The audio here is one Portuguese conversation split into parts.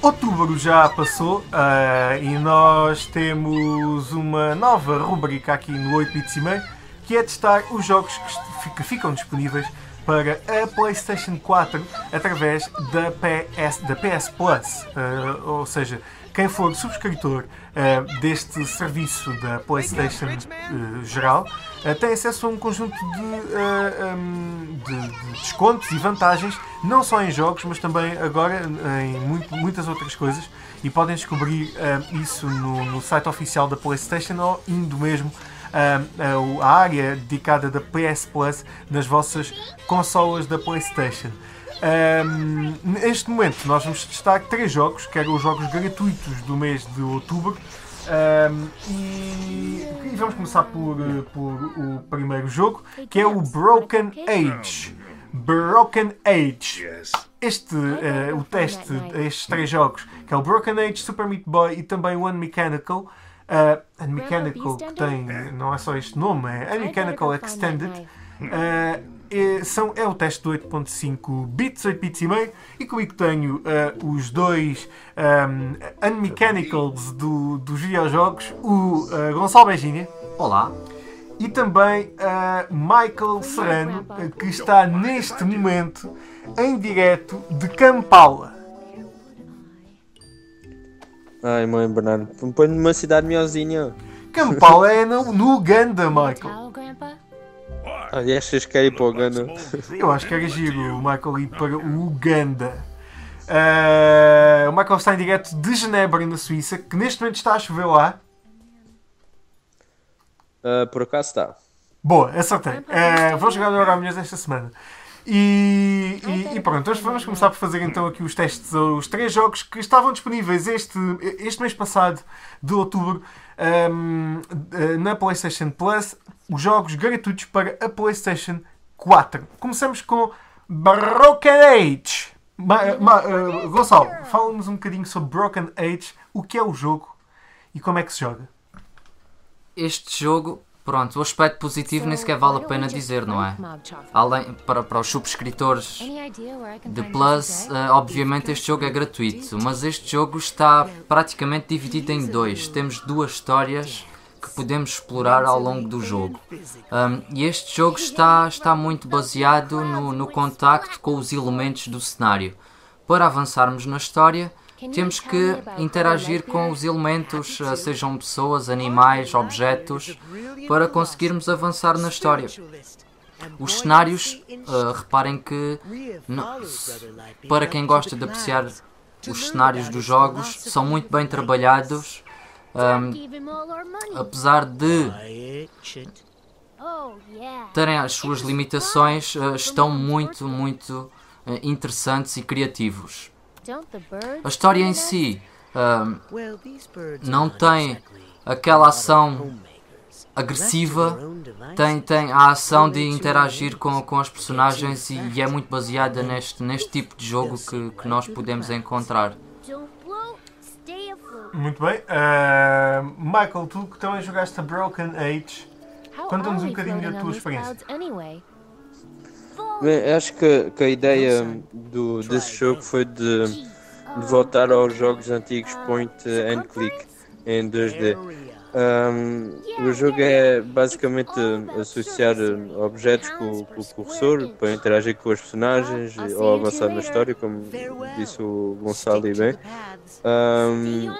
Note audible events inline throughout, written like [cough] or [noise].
Outubro já passou uh, e nós temos uma nova rubrica aqui no 8 bits e meio que é testar os jogos que ficam disponíveis para a PlayStation 4 através da PS, da PS Plus. Uh, ou seja, quem for subscritor uh, deste serviço da PlayStation uh, geral tem acesso a um conjunto de, um, de, de, descontos e vantagens, não só em jogos, mas também agora em muito, muitas outras coisas. E podem descobrir isso no, no site oficial da PlayStation ou indo mesmo a área dedicada da PS Plus nas vossas consolas da PlayStation. Um, neste momento nós vamos testar três jogos, que eram os jogos gratuitos do mês de outubro. Um, e, e, vamos começar por, por o primeiro jogo, que é o Broken Age. Broken Age. Este, uh, o teste destes três jogos, que é o Broken Age, Super Meat Boy e também o Unmechanical, Uh, Unmechanical, que tem, não é só este nome, é Unmechanical Extended. Uh, é, são, é o teste de 8.5 bits, 8 bits e meio, e comigo tenho uh, os dois um, Unmechanicals do, dos videojogos, o uh, Gonçalo Beijinha. Olá. E também uh, Michael Serrano, que está neste momento em direto de Kampala. Ai, mãe Bernardo, põe numa cidade melhorzinha. Kampala é no, no Uganda, Michael. Ah, e achas que quer ir para o Uganda? [laughs] Eu acho que era giro o Michael ir para o Uganda. Uh, o Michael está em direto de Genebra, na Suíça, que neste momento está a chover lá. Uh, por acaso está. Boa, acertei. Uh, vou jogar no Euromilhões esta semana. E, e, e, pronto, hoje vamos começar por fazer então aqui os testes, os três jogos que estavam disponíveis este, este mês passado de outubro um, na PlayStation Plus, os jogos gratuitos para a PlayStation 4. Começamos com Broken Age. Ma, ma, uh, Gonçalo, fala-nos um bocadinho sobre Broken Age, o que é o jogo e como é que se joga. Este jogo Pronto, o aspecto positivo nem sequer vale a pena dizer, não é? Além, para, para os subscritores de Plus, uh, obviamente este jogo é gratuito, mas este jogo está praticamente dividido em dois. Temos duas histórias podemos explorar ao longo do jogo. Um, e este jogo está, está muito baseado no, no contacto com os elementos do cenário. Para avançarmos na história, temos que interagir com os elementos, eh, sejam pessoas, animais, objetos, para conseguirmos avançar na história. Os cenários, uh, reparem que, não, para quem gosta de apreciar os cenários dos jogos, são muito bem trabalhados, um, apesar de terem as suas limitações, uh, estão muito, muito uh, interessantes e criativos. A história em si não tem aquela ação agressiva, tem, tem a ação de interagir com, com os personagens e, e é muito baseada neste, neste tipo de jogo que, que nós podemos encontrar. Muito bem. Uh, Michael, tu que também jogaste a Broken Age, conta-nos um bocadinho da tua experiência. Bem, acho que, que a ideia do, desse jogo foi de, de voltar aos jogos antigos point and click em 2D. Um, o jogo é basicamente associar objetos com, com, o cursor para interagir com os personagens ou avançar na história, como disse o Gonçalo e bem. Um,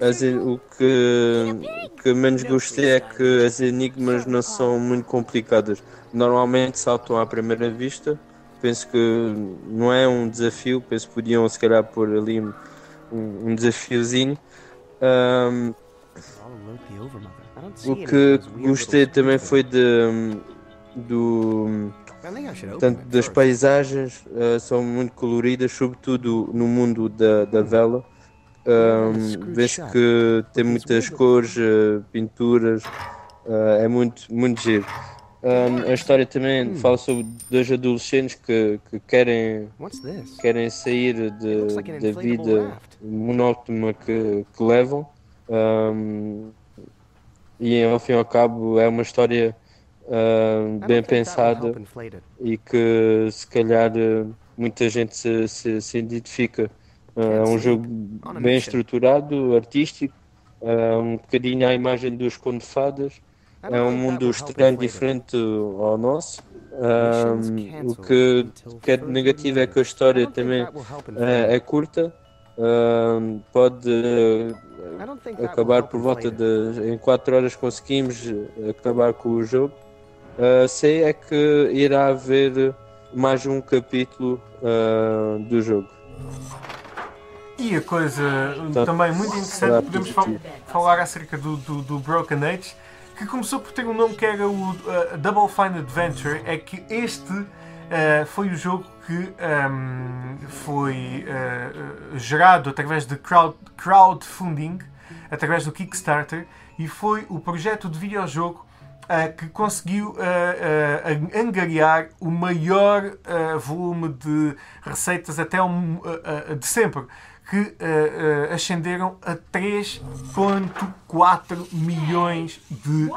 as, o que, que menos gostei é que as enigmas não são muito complicadas. Normalmente saltam à primeira vista. Penso que não é um desafio, penso que podiam se calhar pôr ali um, um desafiozinho. Um, o que gostei também foi de, do, tanto das paisagens, uh, são muito coloridas, sobretudo no mundo da, da vela. Um, vejo que tem muitas cores, uh, pinturas, uh, é muito, muito giro. Um, a história também hum. fala sobre dois adolescentes que, que querem, querem sair de, da vida monótona que, que levam. Um, e ao fim e ao cabo é uma história uh, bem pensada e que se calhar muita gente se, se, se identifica É um jogo bem estruturado, artístico, um bocadinho à imagem dos Conde Fadas. É um mundo estranho, diferente ao nosso. Um, o que, que é negativo é que a história também é, é curta. Um, pode acabar por volta de. Em 4 horas conseguimos acabar com o jogo. Uh, sei é que irá haver mais um capítulo uh, do jogo. E a coisa então, também muito interessante, podemos fal falar acerca do, do, do, Broken Age, que começou por ter um nome que era o uh, Double Fine Adventure, é que este uh, foi o jogo que um, ehm, foi uh, gerado através de crowd, crowdfunding, através do Kickstarter, e foi o projeto de videojogo uh, que conseguiu angariar o maior volume de receitas até um, de sempre, que ascenderam a 3,4 milhões de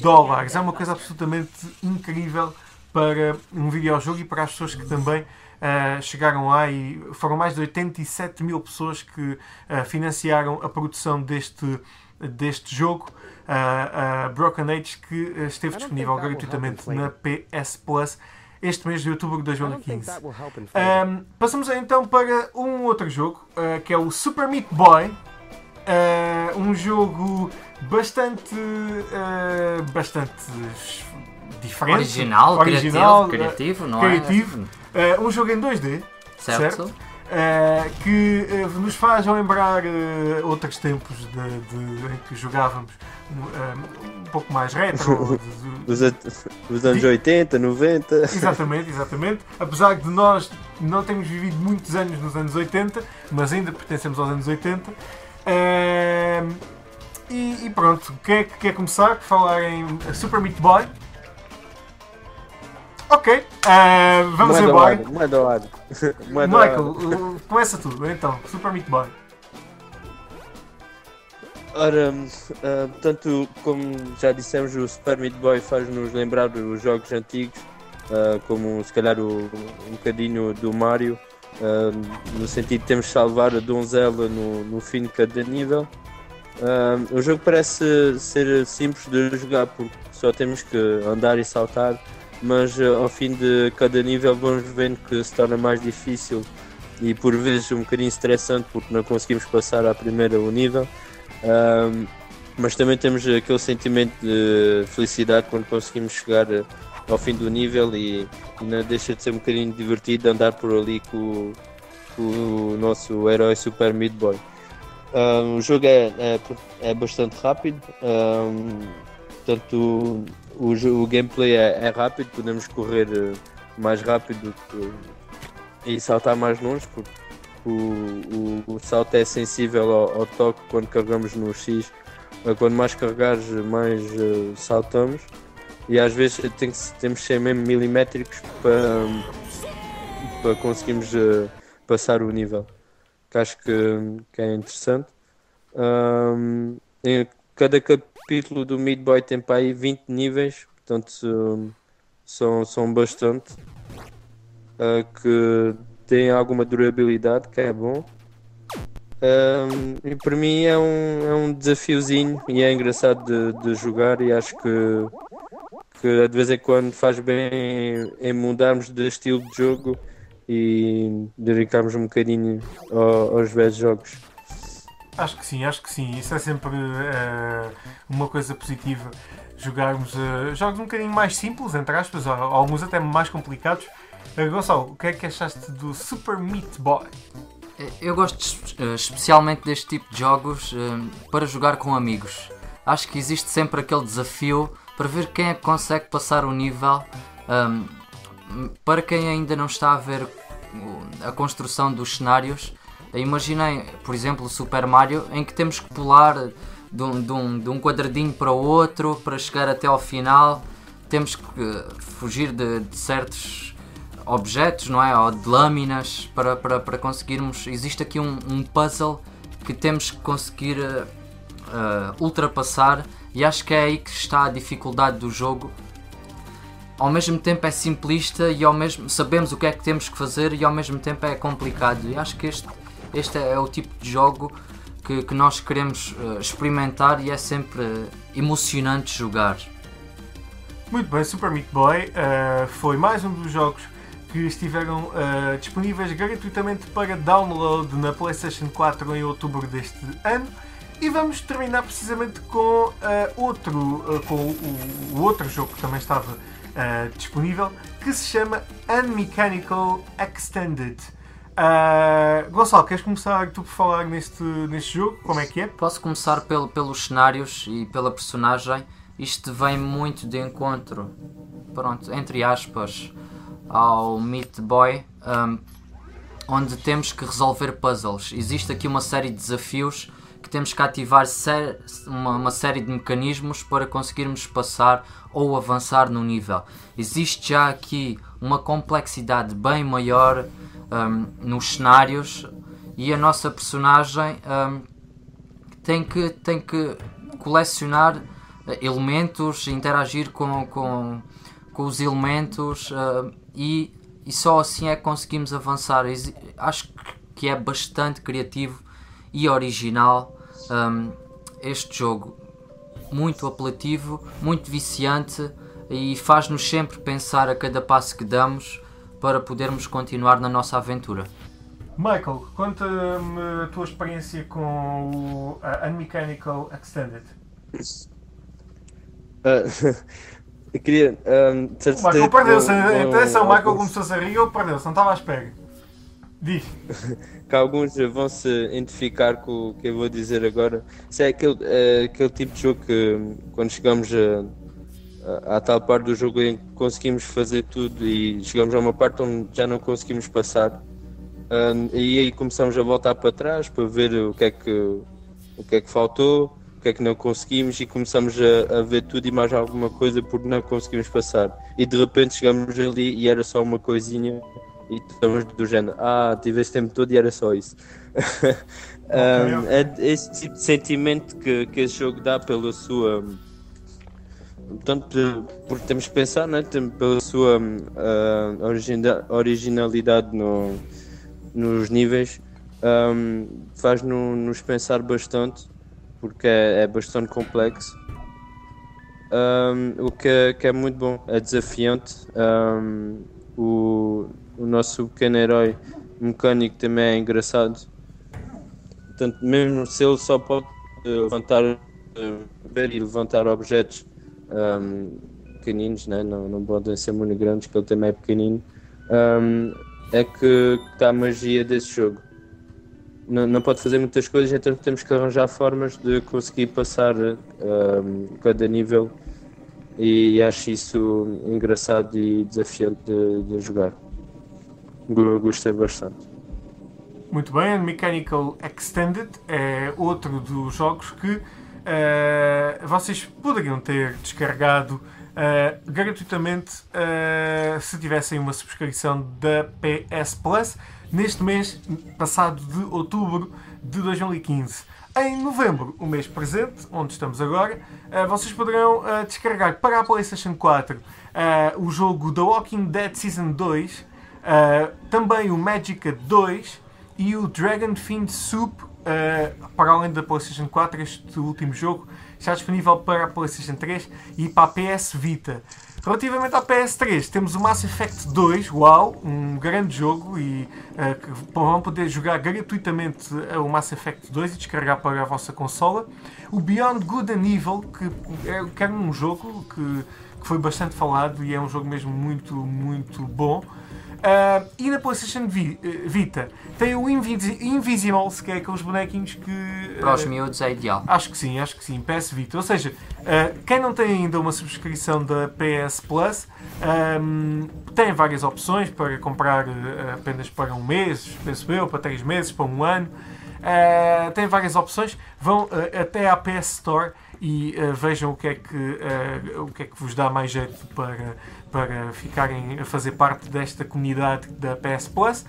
dólares. É uma coisa absolutamente incrível para um videojogo e para as pessoas que também Uh, chegaram lá e foram mais de 87 mil pessoas que uh, financiaram a produção deste, deste jogo uh, Broken Age, que esteve disponível gratuitamente na PS Plus este mês de outubro de 2015. Um, passamos então para um outro jogo, uh, que é o Super Meat Boy. Uh, um jogo bastante, uh, bastante diferente. Original, original criativo, criativo, não criativo. é? um jogo em 2D, certo? certo? Uh, que uh, nos faz lembrar uh, outros tempos de, de, em que jogávamos um, pouco mais retro. [laughs] dos, dos anos de... 80, 90. Exatamente, exatamente. Apesar de nós não termos vivido muitos anos nos anos 80, mas ainda pertencemos aos anos 80. E, e, pronto, quem é que quer começar? Falar em Super Meat Boy. Ok, vamos Moeda embora. Moeda lado. [laughs] Michael, começa tu, então, Super Meat Boy. Ora, uh, portanto, como já dissemos, o Super Meat Boy faz-nos lembrar os jogos antigos, uh, como se calhar o, um bocadinho do Mario, uh, no sentido de temos de salvar a donzela no, no fim de cada nível. o jogo parece ser simples de jogar porque só temos que andar e saltar mas uh, ao fim de cada nível vamos vendo que se torna mais difícil e por vezes um bocadinho estressante porque não conseguimos passar à primeira o nível. Um, mas também temos aquele sentimento de felicidade quando conseguimos chegar eh, ao fim do nível e, e não deixa de ser um bocadinho divertido andar por ali com, com o nosso herói Super Meat Boy. Um, o jogo é, é, é bastante rápido, um, tanto o, o gameplay é, é, rápido, podemos correr eh, mais rápido que, e saltar mais longe, porque o, o, o salto é sensível ao, ao, toque quando carregamos no X. Quando mais carregares, mais uh, saltamos. E às vezes tem que, temos que ser mesmo milimétricos para, para conseguirmos uh, passar o nível. Que acho que, que é interessante. Um, cada capítulo do Mid Boy tem para aí 20 níveis, portanto são, são bastante. Uh, que tem alguma durabilidade, que é bom. Um, e para mim é um, é um desafiozinho e é engraçado de, de jogar e acho que, que de vez em quando faz bem em, em mudarmos de estilo de jogo e dedicarmos um bocadinho ao, aos velhos jogos. Acho que sim, acho que sim. Isso é sempre uh, uma coisa positiva. Jogarmos uh, jogos um bocadinho mais simples, entre aspas, alguns até mais complicados. Uh, Gonçalo, o que é que achaste do Super Meat Boy? Eu gosto especialmente deste tipo de jogos para jogar com amigos. Acho que existe sempre aquele desafio para ver quem é que consegue passar o nível. Um, para quem ainda não está a ver a construção dos cenários, Imaginem, por exemplo, o Super Mario, em que temos que pular de um, de, um, de um quadradinho para outro para chegar até ao final. Temos que fugir de, de certos objetos, não é? Ou de lâminas para, para, para conseguirmos. Existe aqui um, um puzzle que temos que conseguir uh, ultrapassar, e acho que é aí que está a dificuldade do jogo. Ao mesmo tempo é simplista e ao mesmo sabemos o que é que temos que fazer e ao mesmo tempo é complicado. E acho que este este é, o tipo de jogo que, que nós queremos uh, experimentar e é sempre emocionante jogar. Muito bem, Super Meat Boy uh, foi mais um dos jogos que estiveram uh, disponíveis gratuitamente para download na PlayStation 4 em outubro deste ano. E vamos terminar precisamente com uh, outro, uh, com o, o, outro jogo que também estava uh, disponível, que se chama Unmechanical Extended. Gonçalo, queres começar tu por falar neste, neste jogo? Como é que é? Posso começar pelo, pelos cenários e pela personagem. Isto vem muito de encontro, pronto, entre aspas, ao Meat Boy, um, onde temos que resolver puzzles. Existe aqui uma série de desafios que temos que ativar uma, uma, série de mecanismos para conseguirmos passar ou avançar no nível. Existe já aqui uma complexidade bem maior um, nos cenários e a nossa personagem um, tem, que, tem que colecionar eh, elementos, interagir com, com, com os elementos uh, e, e só assim é que conseguimos avançar. Acho que é bastante criativo e original um, este jogo muito apelativo, muito viciante e faz-nos sempre pensar a cada passo que damos para podermos continuar na nossa aventura. Michael, conta-me a tua experiência com o uh, Unmechanical Extended. Uh, [laughs] eu queria. Um, o Michael perdeu-se. Atenção, o Michael começou-se a rir, ele perdeu-se, não estava à espera. Diz. [laughs] que alguns vão se identificar com o que eu vou dizer agora. Se é aquele, é aquele tipo de jogo que quando chegamos a, a, à tal parte do jogo em que conseguimos fazer tudo e chegamos a uma parte onde já não conseguimos passar. Um, e aí começamos a voltar para trás para ver o que é que, o que, é que faltou, o que é que não conseguimos e começamos a, a ver tudo e mais alguma coisa porque não conseguimos passar. E de repente chegamos ali e era só uma coisinha e estamos do género, ah, tive esse tempo todo e era só isso. [laughs] um, é esse tipo de sentimento que, que esse jogo dá pela sua. Tanto porque temos que pensar, né? pela sua uh, originalidade no, nos níveis, um, faz-nos pensar bastante, porque é, é bastante complexo. Um, o que é, que é, muito bom, é desafiante. O, o nosso pequeno herói mecânico também é engraçado. Portanto, mesmo se ele só pode levantar, ver e levantar objetos um, pequeninos, né? não, não podem ser muito grandes, que ele também é pequenino, um, é que está a magia desse jogo. Não, não pode fazer muitas coisas, então temos que arranjar formas de conseguir passar um, cada nível e acho isso engraçado e desafiante de, de jogar gostei bastante. Muito bem, Mechanical Extended é outro dos jogos que uh, vocês poderiam ter descarregado uh, gratuitamente uh, se tivessem uma subscrição da PS Plus neste mês passado de outubro de 2015. Em novembro, o mês presente, onde estamos agora, vocês poderão descarregar para a PlayStation 4 o jogo The Walking Dead Season 2 Uh, também o Magica 2 e o Dragon Fiend Soup, uh, para além da PlayStation 4, este último jogo está disponível para a PlayStation 3 e para a PS Vita. Relativamente à PS3, temos o Mass Effect 2, uau, um grande jogo e uh, vão poder jogar gratuitamente o Mass Effect 2 e descarregar para a vossa consola. O Beyond Good and Evil, que é, que é um jogo que, que foi bastante falado e é um jogo mesmo muito, muito bom. Uh, e na PlayStation eh, Vita tem o Invis Invisibles, que é aqueles bonequinhos que. Uh, Para os miúdos é ideal. Acho que sim, acho que sim. PS Vita. Ou seja, uh, quem não tem ainda uma subscrição da PS Plus um, tem várias opções para comprar apenas para um mês, penso eu, para três meses, para um ano. Uh, tem várias opções. Vão até à PS Store e uh, vejam o que, é que, uh, o que é que vos dá mais jeito para, para ficarem a fazer parte desta comunidade da PS Plus.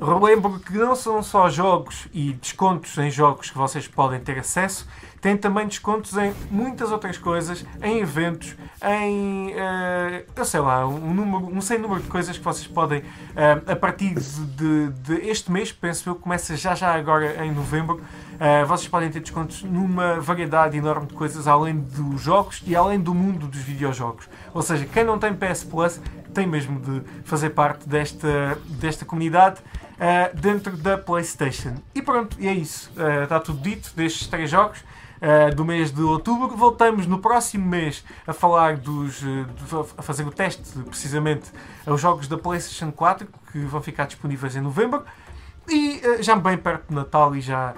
Relembro que não são só jogos e descontos em jogos que vocês podem ter acesso, tem também descontos em muitas outras coisas, em eventos, em uh, eu sei lá, um, número, um sem número de coisas que vocês podem, uh, a partir de, de, este mês, penso eu, começa já já agora em novembro, uh, vocês podem ter descontos numa variedade enorme de coisas, além dos jogos e além do mundo dos videojogos. Ou seja, quem não tem PS Plus tem mesmo de fazer parte desta, desta comunidade. Uh, dentro da PlayStation. E pronto, e é isso. Uh, está tudo dito destes três jogos. Uh, do mês de outubro. Voltamos no próximo mês a falar dos. A fazer o teste precisamente aos jogos da PlayStation 4 que vão ficar disponíveis em novembro. E uh, já bem perto de Natal e já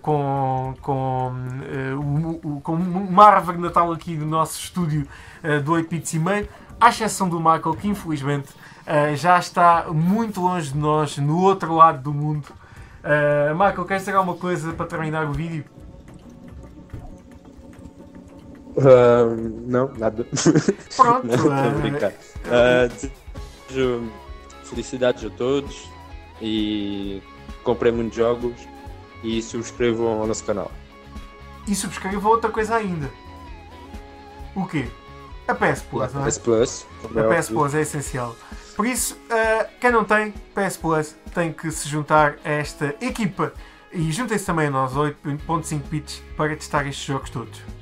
com, com, o, o, com uma árvore de Natal aqui no nosso estúdio do 8 bits e meio, à exceção do Michael, que infelizmente já está muito longe de nós, no outro lado do mundo. Michael, queres dizer alguma coisa para terminar o vídeo? Uh, não, nada. Pronto. [laughs] não. Uh, desejo felicidades a todos e comprem muitos jogos e subscrevam ao nosso canal. E subscrevam outra coisa ainda. O quê? A PS Plus, a não é? PS Plus. A PS Plus é essencial. Por isso, uh, quem não tem PS Plus tem que se juntar a esta equipa e juntem-se também a nós, 8.5 bits, para testar estes jogos todos.